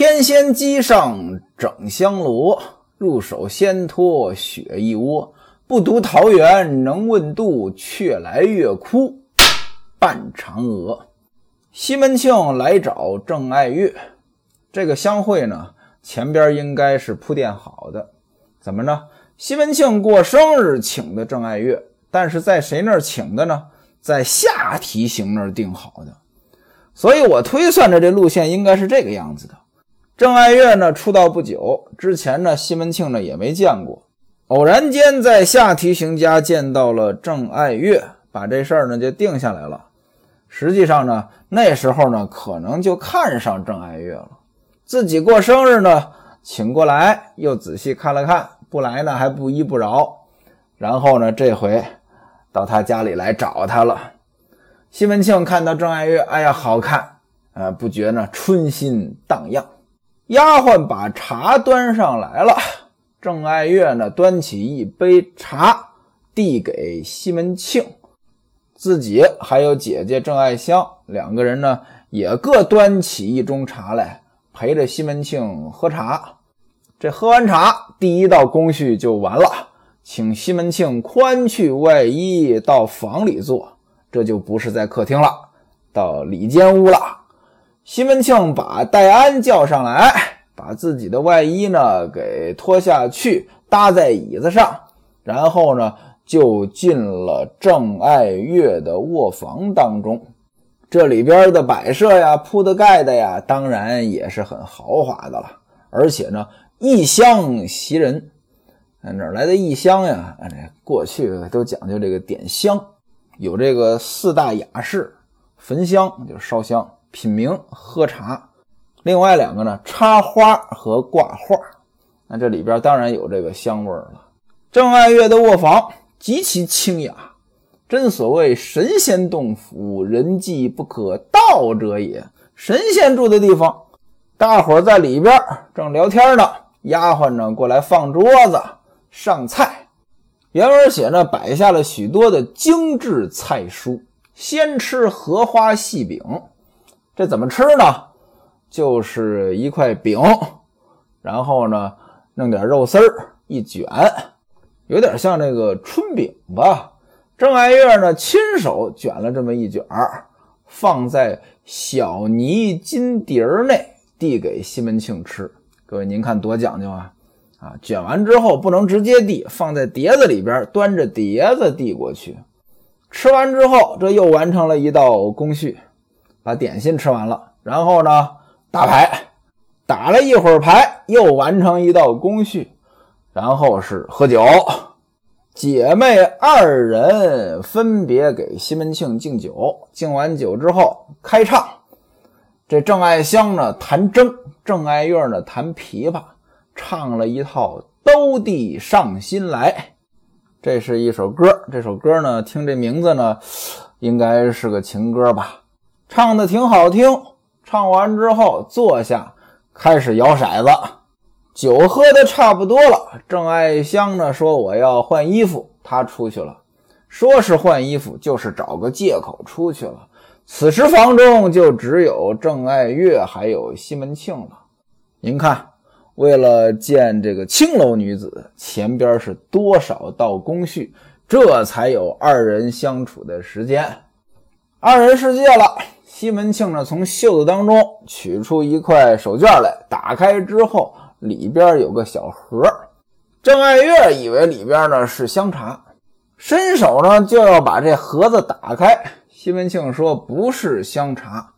天仙机上整香罗，入手先脱雪一窝。不读桃源能问渡，却来月窟伴嫦娥。西门庆来找郑爱月，这个相会呢，前边应该是铺垫好的。怎么着？西门庆过生日请的郑爱月，但是在谁那儿请的呢？在下提刑那儿定好的。所以我推算着这路线应该是这个样子的。郑爱月呢出道不久，之前呢西门庆呢也没见过。偶然间在下提刑家见到了郑爱月，把这事儿呢就定下来了。实际上呢，那时候呢可能就看上郑爱月了。自己过生日呢，请过来，又仔细看了看，不来呢还不依不饶。然后呢，这回到他家里来找他了。西门庆看到郑爱月，哎呀，好看，呃，不觉呢春心荡漾。丫鬟把茶端上来了。郑爱月呢，端起一杯茶，递给西门庆，自己还有姐姐郑爱香两个人呢，也各端起一盅茶来，陪着西门庆喝茶。这喝完茶，第一道工序就完了，请西门庆宽去外衣，到房里坐。这就不是在客厅了，到里间屋了。西门庆把戴安叫上来。把自己的外衣呢给脱下去，搭在椅子上，然后呢就进了郑爱月的卧房当中。这里边的摆设呀、铺的盖的呀，当然也是很豪华的了。而且呢，异香袭人。哪来的异香呀？过去都讲究这个点香，有这个四大雅事：焚香就是烧香，品茗喝茶。另外两个呢，插花和挂画，那这里边当然有这个香味了。郑爱月的卧房极其清雅，真所谓神仙洞府，人迹不可到者也。神仙住的地方，大伙在里边正聊天呢，丫鬟呢过来放桌子上菜。原文写呢，摆下了许多的精致菜蔬，先吃荷花细饼，这怎么吃呢？就是一块饼，然后呢，弄点肉丝儿一卷，有点像这个春饼吧。郑爱月呢，亲手卷了这么一卷儿，放在小泥金碟儿内，递给西门庆吃。各位，您看多讲究啊！啊，卷完之后不能直接递，放在碟子里边，端着碟子递过去。吃完之后，这又完成了一道工序，把点心吃完了，然后呢？打牌，打了一会儿牌，又完成一道工序，然后是喝酒。姐妹二人分别给西门庆敬酒，敬完酒之后开唱。这郑爱香呢弹筝，郑爱月呢弹琵琶，唱了一套《兜地上心来》。这是一首歌，这首歌呢听这名字呢，应该是个情歌吧，唱的挺好听。唱完之后，坐下开始摇骰子。酒喝的差不多了，郑爱香呢说：“我要换衣服。”她出去了，说是换衣服，就是找个借口出去了。此时房中就只有郑爱月还有西门庆了。您看，为了见这个青楼女子，前边是多少道工序，这才有二人相处的时间。二人世界了。西门庆呢，从袖子当中取出一块手绢来，打开之后，里边有个小盒。郑爱月以为里边呢是香茶，伸手呢就要把这盒子打开。西门庆说：“不是香茶，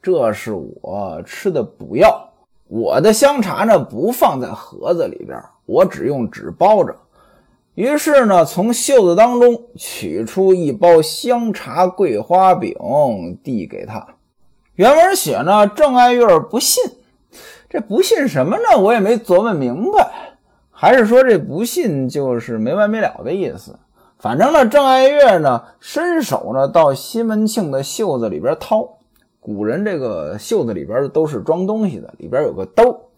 这是我吃的补药。我的香茶呢不放在盒子里边，我只用纸包着。”于是呢，从袖子当中取出一包香茶桂花饼，递给他。原文写呢，郑爱月不信，这不信什么呢？我也没琢磨明白，还是说这不信就是没完没了的意思？反正呢，郑爱月呢，伸手呢到西门庆的袖子里边掏。古人这个袖子里边都是装东西的，里边有个兜，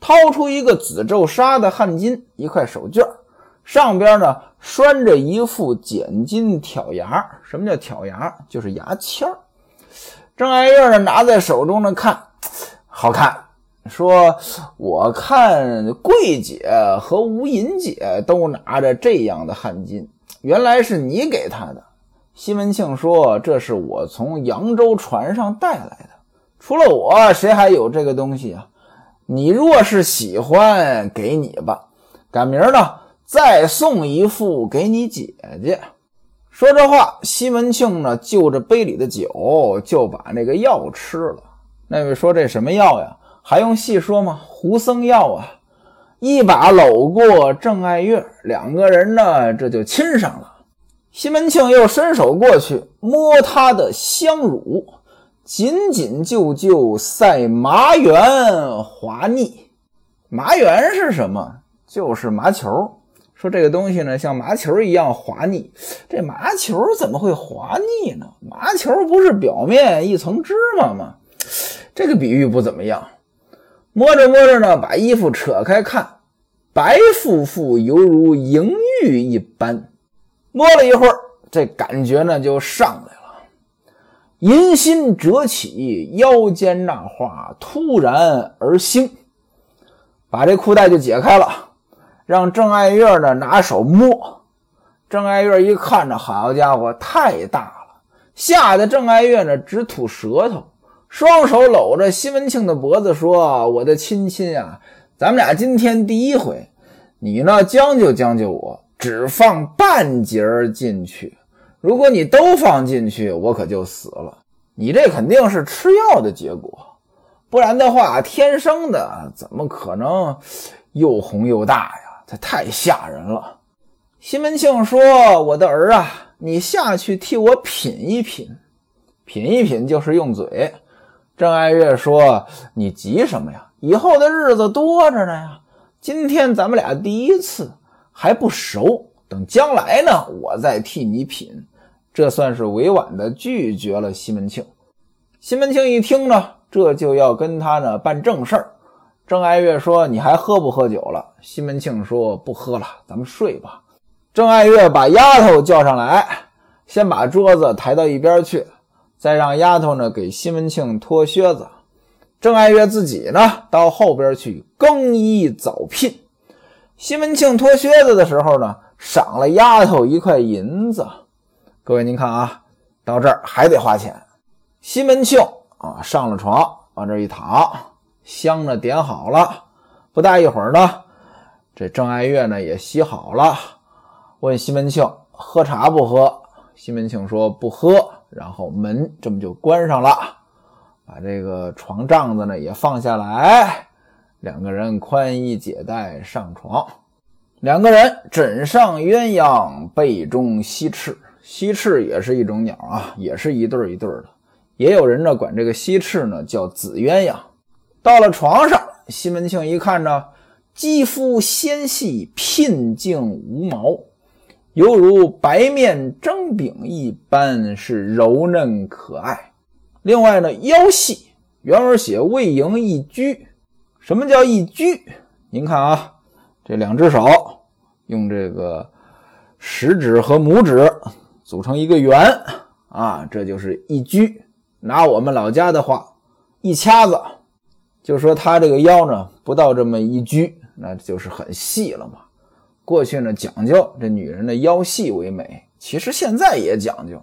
掏出一个紫皱纱的汗巾，一块手绢。上边呢拴着一副剪金挑牙，什么叫挑牙？就是牙签儿。郑爱月呢拿在手中呢看，好看，说：“我看桂姐和吴银姐都拿着这样的汗巾，原来是你给她的。”西门庆说：“这是我从扬州船上带来的，除了我，谁还有这个东西啊？你若是喜欢，给你吧。赶明儿呢，再送一副给你姐姐。”说这话，西门庆呢，就着杯里的酒，就把那个药吃了。那位说：“这什么药呀？还用细说吗？胡僧药啊！”一把搂过郑爱月，两个人呢，这就亲上了。西门庆又伸手过去摸她的香乳，紧紧就就赛麻圆滑腻。麻圆是什么？就是麻球。说这个东西呢，像麻球一样滑腻。这麻球怎么会滑腻呢？麻球不是表面一层芝麻吗？这个比喻不怎么样。摸着摸着呢，把衣服扯开看，白乎乎，犹如莹玉一般。摸了一会儿，这感觉呢就上来了，银心折起，腰间那花突然而兴，把这裤带就解开了。让郑爱月呢拿手摸，郑爱月一看着，好家伙，太大了，吓得郑爱月呢直吐舌头，双手搂着西门庆的脖子说：“我的亲亲啊，咱们俩今天第一回，你呢将就将就我，只放半截进去。如果你都放进去，我可就死了。你这肯定是吃药的结果，不然的话，天生的怎么可能又红又大呀？”这太吓人了。西门庆说：“我的儿啊，你下去替我品一品，品一品就是用嘴。”郑爱月说：“你急什么呀？以后的日子多着呢呀。今天咱们俩第一次还不熟，等将来呢，我再替你品。”这算是委婉的拒绝了西门庆。西门庆一听呢，这就要跟他呢办正事儿。郑爱月说：“你还喝不喝酒了？”西门庆说：“不喝了，咱们睡吧。”郑爱月把丫头叫上来，先把桌子抬到一边去，再让丫头呢给西门庆脱靴子。郑爱月自己呢到后边去更衣早聘。西门庆脱靴子的时候呢，赏了丫头一块银子。各位您看啊，到这儿还得花钱。西门庆啊上了床，往这一躺。香呢点好了，不大一会儿呢，这郑爱月呢也洗好了，问西门庆喝茶不喝？西门庆说不喝，然后门这么就关上了，把这个床帐子呢也放下来，两个人宽衣解带上床，两个人枕上鸳鸯被中西翅，西翅也是一种鸟啊，也是一对一对的，也有人呢管这个西翅呢叫紫鸳鸯。到了床上，西门庆一看呢，肌肤纤细，聘净无毛，犹如白面蒸饼一般，是柔嫩可爱。另外呢，腰细，原文写未盈一拘。什么叫一拘？您看啊，这两只手用这个食指和拇指组成一个圆啊，这就是一拘。拿我们老家的话，一掐子。就说他这个腰呢，不到这么一拘，那就是很细了嘛。过去呢讲究这女人的腰细为美，其实现在也讲究，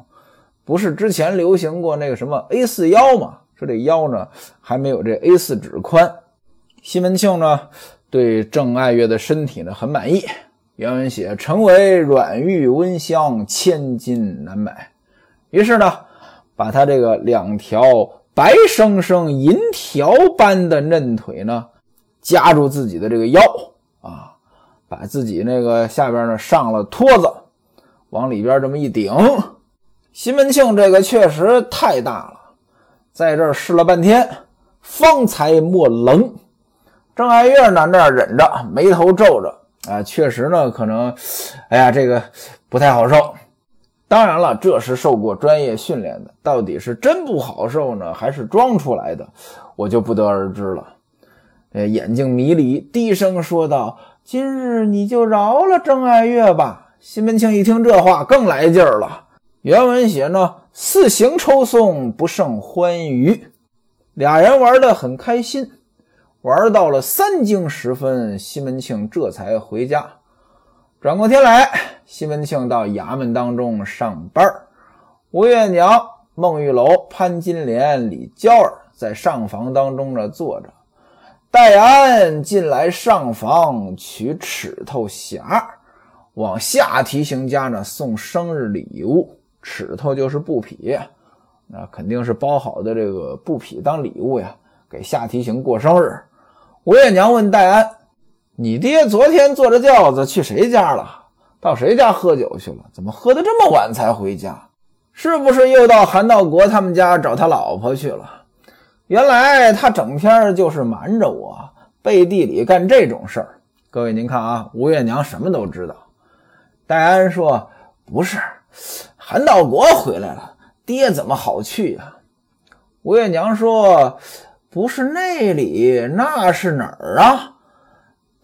不是之前流行过那个什么 A 四腰嘛？说这腰呢还没有这 A 四指宽。西门庆呢对郑爱月的身体呢很满意，原文写成为软玉温香，千金难买。于是呢把他这个两条。白生生银条般的嫩腿呢，夹住自己的这个腰啊，把自己那个下边呢上了托子，往里边这么一顶。西门庆这个确实太大了，在这儿试了半天，方才莫棱。郑爱月呢那忍着，眉头皱着啊，确实呢可能，哎呀，这个不太好受。当然了，这是受过专业训练的，到底是真不好受呢，还是装出来的，我就不得而知了。呃，眼睛迷离，低声说道：“今日你就饶了郑爱月吧。”西门庆一听这话，更来劲儿了。原文写呢：“四行抽送，不胜欢愉。”俩人玩得很开心，玩到了三更时分，西门庆这才回家。转过天来，西门庆到衙门当中上班吴月娘、孟玉楼、潘金莲、李娇儿在上房当中呢坐着。戴安进来上房取尺头匣，往下提刑家呢送生日礼物。尺头就是布匹，那肯定是包好的这个布匹当礼物呀，给下提刑过生日。吴月娘问戴安：“你爹昨天坐着轿子去谁家了？到谁家喝酒去了？怎么喝得这么晚才回家？是不是又到韩道国他们家找他老婆去了？”原来他整天就是瞒着我，背地里干这种事儿。各位您看啊，吴月娘什么都知道。戴安说：“不是，韩道国回来了，爹怎么好去呀？”吴月娘说：“不是那里，那是哪儿啊？”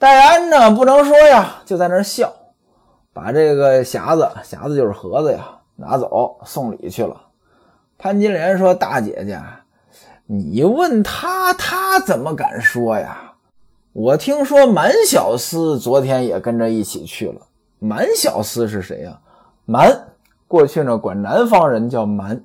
戴安呢，不能说呀，就在那笑，把这个匣子，匣子就是盒子呀，拿走送礼去了。潘金莲说：“大姐姐。”你问他，他怎么敢说呀？我听说满小厮昨天也跟着一起去了。满小厮是谁呀？满，过去呢管南方人叫满。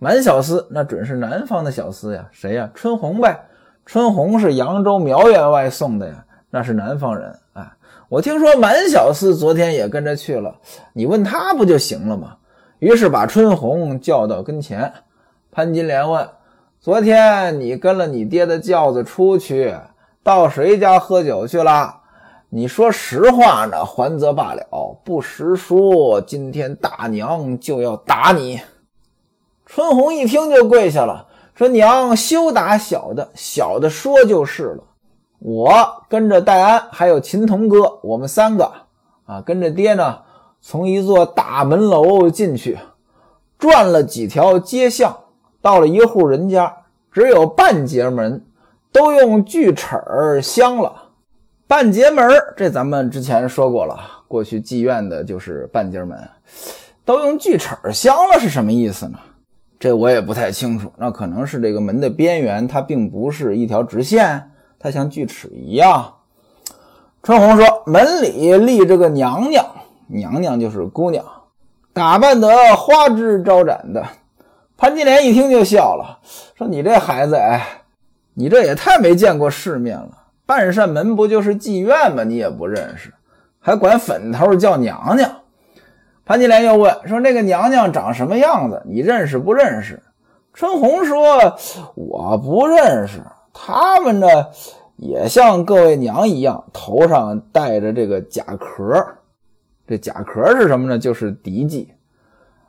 满小厮那准是南方的小厮呀。谁呀？春红呗。春红是扬州苗员外送的呀，那是南方人。哎，我听说满小厮昨天也跟着去了。你问他不就行了吗？于是把春红叫到跟前。潘金莲问。昨天你跟了你爹的轿子出去，到谁家喝酒去了？你说实话呢，还则罢了；不实说，今天大娘就要打你。春红一听就跪下了，说：“娘休打小的，小的说就是了。我跟着戴安还有秦童哥，我们三个啊，跟着爹呢，从一座大门楼进去，转了几条街巷。”到了一户人家，只有半截门，都用锯齿儿镶了。半截门，这咱们之前说过了。过去妓院的就是半截门，都用锯齿儿镶了，是什么意思呢？这我也不太清楚。那可能是这个门的边缘，它并不是一条直线，他像锯齿一样。春红说：“门里立着个娘娘，娘娘就是姑娘，打扮得花枝招展的。”潘金莲一听就笑了，说：“你这孩子，哎，你这也太没见过世面了。半扇门不就是妓院吗？你也不认识，还管粉头叫娘娘。”潘金莲又问：“说那个娘娘长什么样子？你认识不认识？”春红说：“我不认识。他们呢，也像各位娘一样，头上戴着这个甲壳。这甲壳是什么呢？就是嫡妓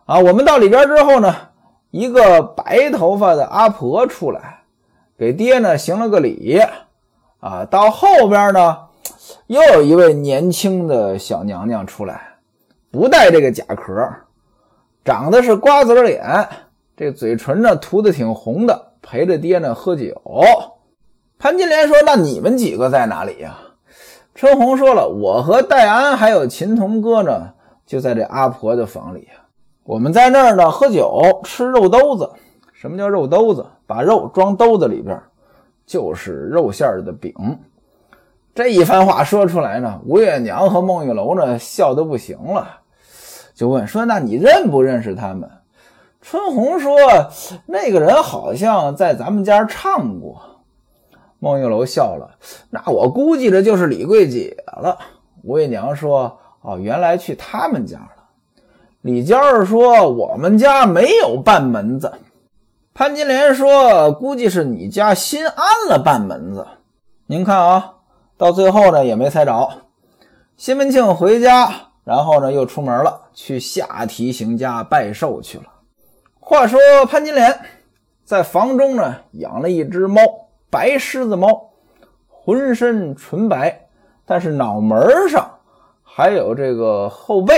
啊。我们到里边之后呢。”一个白头发的阿婆出来，给爹呢行了个礼，啊，到后边呢，又有一位年轻的小娘娘出来，不戴这个甲壳，长得是瓜子脸，这嘴唇呢涂的挺红的，陪着爹呢喝酒。潘金莲说：“那你们几个在哪里呀？”春红说了：“我和戴安还有秦童哥呢，就在这阿婆的房里。”我们在那儿呢，喝酒吃肉兜子。什么叫肉兜子？把肉装兜子里边，就是肉馅的饼。这一番话说出来呢，吴月娘和孟玉楼呢笑得不行了，就问说：“那你认不认识他们？”春红说：“那个人好像在咱们家唱过。”孟玉楼笑了：“那我估计着就是李桂姐了。”吴月娘说：“哦，原来去他们家了。”李娇儿说：“我们家没有半门子。”潘金莲说：“估计是你家新安了半门子。”您看啊，到最后呢也没猜着。西门庆回家，然后呢又出门了，去下提刑家拜寿去了。话说潘金莲在房中呢养了一只猫，白狮子猫，浑身纯白，但是脑门上还有这个后背。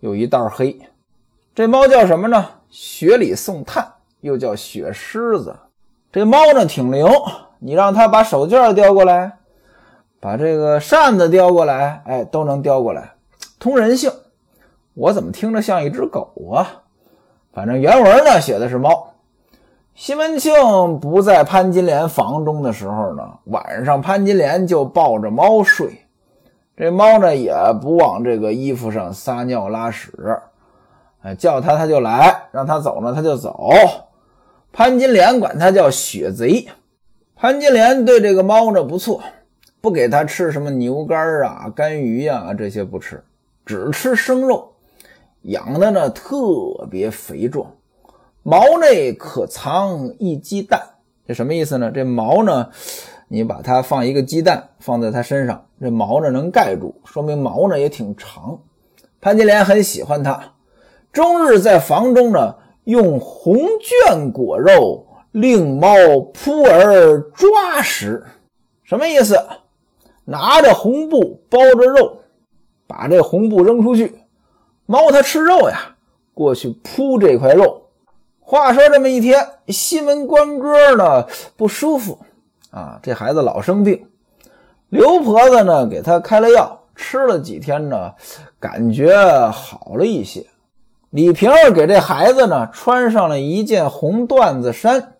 有一道黑，这猫叫什么呢？雪里送炭，又叫雪狮子。这猫呢挺灵，你让它把手绢叼过来，把这个扇子叼过来，哎，都能叼过来，通人性。我怎么听着像一只狗啊？反正原文呢写的是猫。西门庆不在潘金莲房中的时候呢，晚上潘金莲就抱着猫睡，这猫呢也不往这个衣服上撒尿拉屎，哎，叫它它就来，让它走呢它就走。潘金莲管它叫血贼。潘金莲对这个猫呢不错，不给它吃什么牛肝啊、干鱼呀这些不吃，只吃生肉，养的呢特别肥壮。毛内可藏一鸡蛋，这什么意思呢？这毛呢，你把它放一个鸡蛋放在它身上，这毛呢能盖住，说明毛呢也挺长。潘金莲很喜欢它，终日在房中呢用红绢裹肉，令猫扑而抓食。什么意思？拿着红布包着肉，把这红布扔出去，猫它吃肉呀，过去扑这块肉。话说这么一天，西门官哥呢不舒服啊，这孩子老生病。刘婆子呢给他开了药，吃了几天呢，感觉好了一些。李瓶儿给这孩子呢穿上了一件红缎子衫，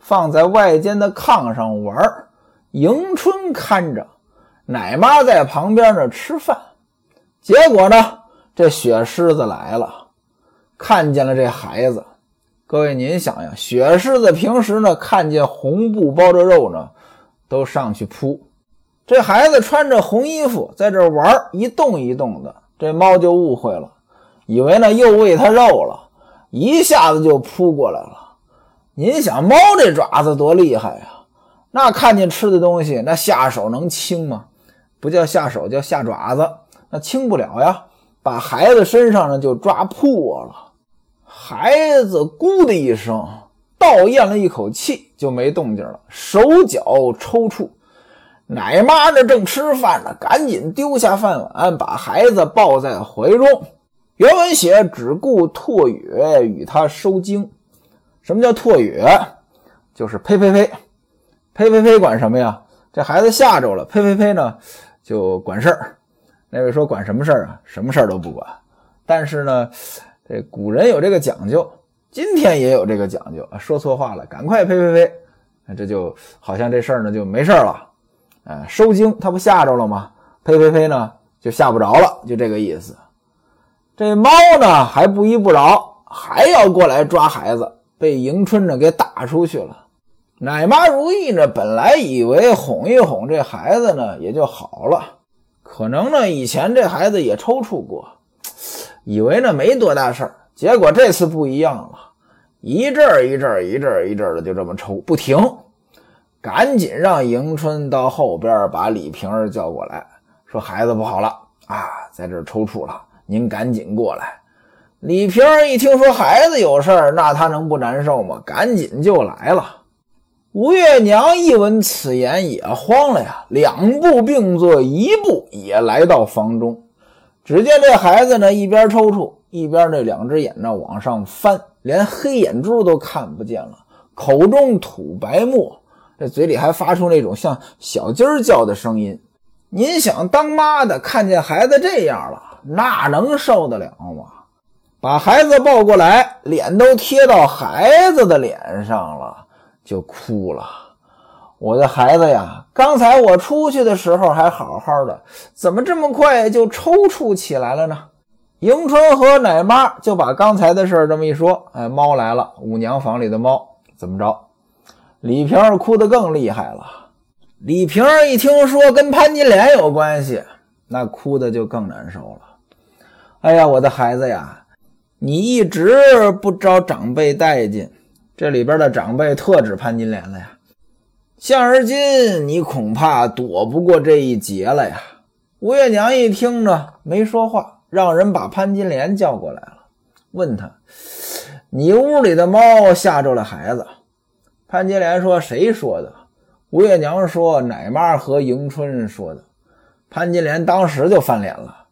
放在外间的炕上玩迎春看着，奶妈在旁边呢吃饭。结果呢，这雪狮子来了，看见了这孩子。各位，您想呀，雪狮子平时呢，看见红布包着肉呢，都上去扑。这孩子穿着红衣服在这玩，一动一动的，这猫就误会了，以为呢又喂它肉了，一下子就扑过来了。您想，猫这爪子多厉害呀？那看见吃的东西，那下手能轻吗？不叫下手，叫下爪子，那轻不了呀。把孩子身上呢就抓破了。孩子咕的一声，倒咽了一口气，就没动静了，手脚抽搐。奶妈呢正吃饭呢，赶紧丢下饭碗，把孩子抱在怀中。原文写只顾唾语与他收经。什么叫唾语？就是呸呸呸，呸呸呸，管什么呀？这孩子吓着了，呸呸呸呢就管事儿。那位说管什么事儿啊？什么事儿都不管。但是呢。这古人有这个讲究，今天也有这个讲究啊！说错话了，赶快呸呸呸！这就好像这事儿呢就没事了。哎，收惊他不吓着了吗？呸呸呸呢就吓不着了，就这个意思。这猫呢还不依不饶，还要过来抓孩子，被迎春呢给打出去了。奶妈如意呢本来以为哄一哄这孩子呢也就好了，可能呢以前这孩子也抽搐过。以为呢没多大事儿，结果这次不一样了，一阵儿一阵儿一阵儿一阵儿的就这么抽不停，赶紧让迎春到后边把李瓶儿叫过来，说孩子不好了啊，在这儿抽搐了，您赶紧过来。李瓶儿一听说孩子有事儿，那他能不难受吗？赶紧就来了。吴月娘一闻此言也慌了呀，两步并作一步也来到房中。只见这孩子呢，一边抽搐，一边那两只眼呢往上翻，连黑眼珠都看不见了，口中吐白沫，这嘴里还发出那种像小鸡儿叫的声音。您想，当妈的看见孩子这样了，那能受得了吗？把孩子抱过来，脸都贴到孩子的脸上了，就哭了。我的孩子呀，刚才我出去的时候还好好的，怎么这么快就抽搐起来了呢？迎春和奶妈就把刚才的事这么一说，哎，猫来了，五娘房里的猫怎么着？李瓶儿哭得更厉害了。李瓶儿一听说跟潘金莲有关系，那哭的就更难受了。哎呀，我的孩子呀，你一直不招长辈待见，这里边的长辈特指潘金莲了呀。现而今，你恐怕躲不过这一劫了呀！吴月娘一听呢，没说话，让人把潘金莲叫过来了，问他：“你屋里的猫吓着了孩子？”潘金莲说：“谁说的？”吴月娘说：“奶妈和迎春说的。”潘金莲当时就翻脸了：“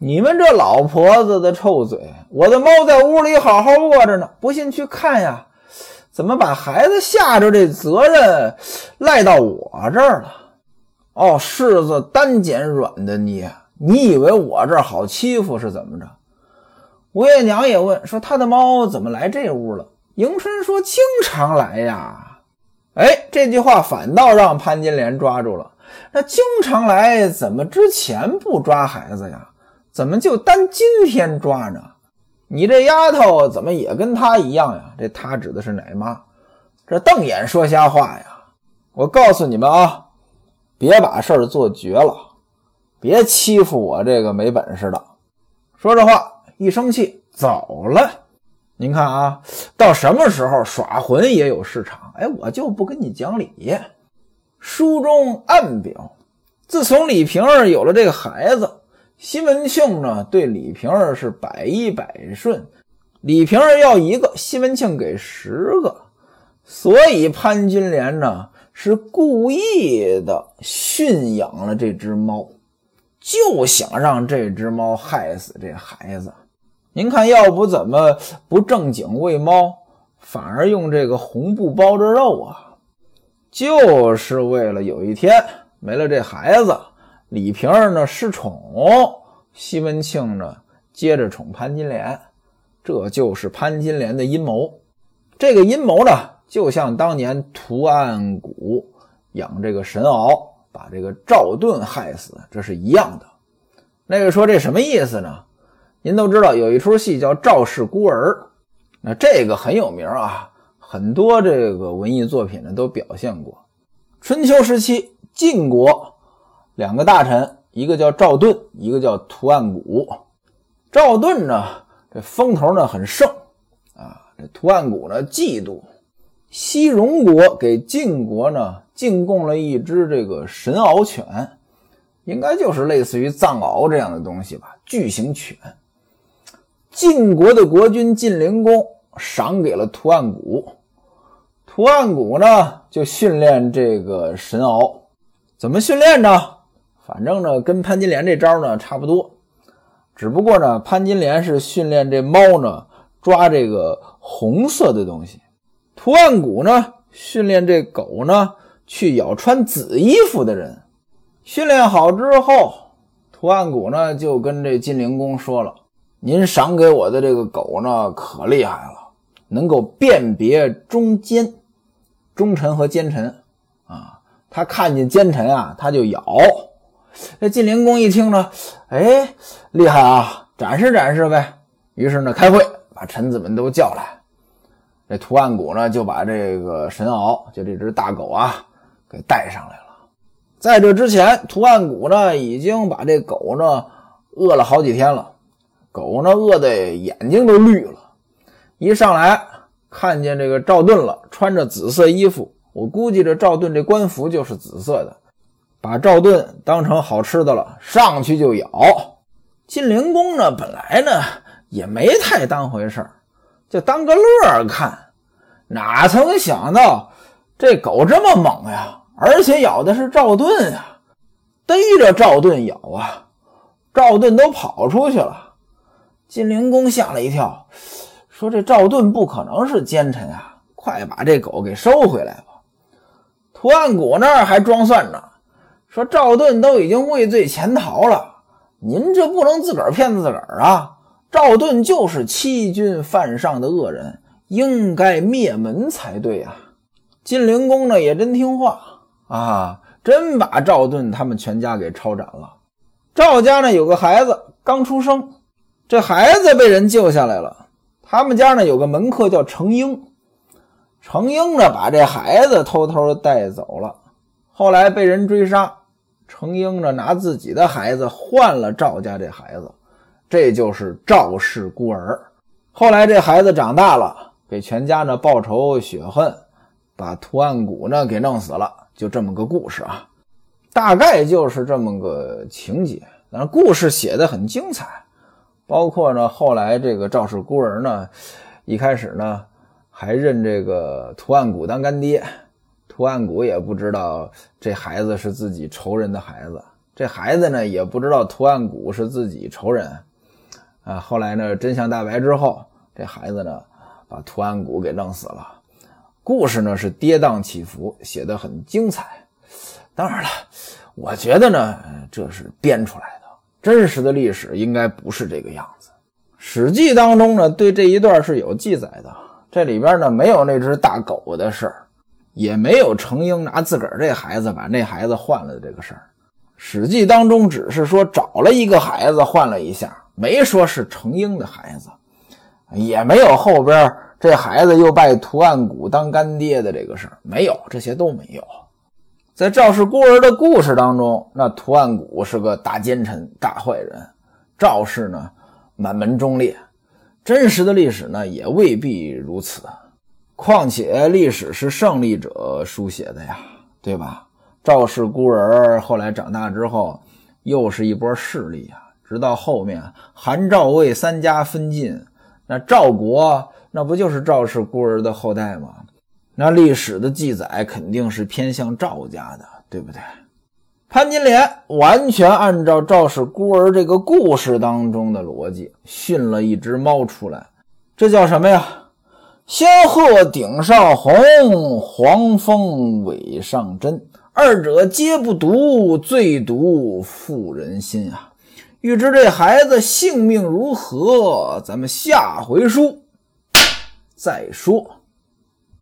你们这老婆子的臭嘴！我的猫在屋里好好卧着呢，不信去看呀。”怎么把孩子吓着？这责任赖到我这儿了？哦，柿子单捡软的捏，你以为我这儿好欺负是怎么着？吴月娘也问说：“他的猫怎么来这屋了？迎春说：“经常来呀。”哎，这句话反倒让潘金莲抓住了。那经常来，怎么之前不抓孩子呀？怎么就单今天抓呢？你这丫头怎么也跟她一样呀？这她指的是奶妈，这瞪眼说瞎话呀！我告诉你们啊，别把事儿做绝了，别欺负我这个没本事的。说这话一生气走了。您看啊，到什么时候耍混也有市场？哎，我就不跟你讲理。书中暗表，自从李瓶儿有了这个孩子，西门庆呢对李瓶儿是百依百顺，李瓶儿要一个，西门庆给十个，所以潘金莲呢是故意的驯养了这只猫，就想让这只猫害死这孩子。您看，要不怎么不正经喂猫，反而用这个红布包着肉啊？就是为了有一天没了这孩子，李瓶儿呢失宠，西门庆呢接着宠潘金莲，这就是潘金莲的阴谋。这个阴谋呢，就像当年屠岸贾养这个神鳌，把这个赵盾害死，这是一样的。那个说这什么意思呢？您都知道有一出戏叫《赵氏孤儿》，那这个很有名啊。很多这个文艺作品呢都表现过，春秋时期晋国两个大臣，一个叫赵盾，一个叫屠岸贾。赵盾呢，这风头呢很盛啊，这屠岸贾呢嫉妒。西戎国给晋国呢进贡了一只这个神獒犬，应该就是类似于藏獒这样的东西吧，巨型犬。晋国的国君晋灵公赏给了屠岸贾。屠岸贾呢，就训练这个神獒，怎么训练呢？反正呢，跟潘金莲这招呢差不多，只不过呢，潘金莲是训练这猫呢抓这个红色的东西，图案谷呢训练这狗呢去咬穿紫衣服的人。训练好之后，图案谷呢就跟这晋灵公说了：“您赏给我的这个狗呢可厉害了，能够辨别忠奸。”忠臣和奸臣啊，他看见奸臣啊，他就咬。这晋灵公一听呢，哎，厉害啊，展示展示呗。于是呢，开会把臣子们都叫来。这屠岸贾呢，就把这个神獒，就这只大狗啊，给带上来了。在这之前，屠岸贾呢，已经把这狗呢饿了好几天了。狗呢，饿的眼睛都绿了，一上来。看见这个赵盾了，穿着紫色衣服，我估计这赵盾这官服就是紫色的，把赵盾当成好吃的了，上去就咬。晋灵公呢，本来呢也没太当回事儿，就当个乐看，哪曾想到这狗这么猛呀，而且咬的是赵盾呀，逮着赵盾咬啊，赵盾都跑出去了。晋灵公吓了一跳。说这赵盾不可能是奸臣啊！快把这狗给收回来吧。屠岸贾那儿还装蒜呢，说赵盾都已经畏罪潜逃了，您这不能自个儿骗自个儿啊！赵盾就是欺君犯上的恶人，应该灭门才对啊！晋灵公呢也真听话啊，真把赵盾他们全家给抄斩了。赵家呢有个孩子刚出生，这孩子被人救下来了。他们家呢有个门客叫程婴，程婴呢把这孩子偷偷带走了，后来被人追杀，程婴呢拿自己的孩子换了赵家这孩子，这就是赵氏孤儿。后来这孩子长大了，给全家呢报仇雪恨，把屠岸贾呢给弄死了，就这么个故事啊，大概就是这么个情节，但是故事写的很精彩。包括呢，后来这个赵氏孤儿呢，一开始呢还认这个屠岸贾当干爹，图案谷也不知道这孩子是自己仇人的孩子，这孩子呢也不知道图案谷是自己仇人，啊，后来呢真相大白之后，这孩子呢把图案谷给弄死了，故事呢是跌宕起伏，写的很精彩。当然了，我觉得呢这是编出来的。真实的历史应该不是这个样子，《史记》当中呢对这一段是有记载的，这里边呢没有那只大狗的事儿，也没有程婴拿自个儿这孩子把那孩子换了的这个事儿。《史记》当中只是说找了一个孩子换了一下，没说是程婴的孩子，也没有后边这孩子又拜图案谷当干爹的这个事儿，没有，这些都没有。在赵氏孤儿的故事当中，那图案谷是个大奸臣、大坏人，赵氏呢满门忠烈。真实的历史呢也未必如此，况且历史是胜利者书写的呀，对吧？赵氏孤儿后来长大之后，又是一波势力啊！直到后面韩赵魏三家分晋，那赵国那不就是赵氏孤儿的后代吗？那历史的记载肯定是偏向赵家的，对不对？潘金莲完全按照赵氏孤儿这个故事当中的逻辑训了一只猫出来，这叫什么呀？仙鹤顶上红，黄蜂尾上针。二者皆不毒，最毒妇人心啊！欲知这孩子性命如何，咱们下回书再说。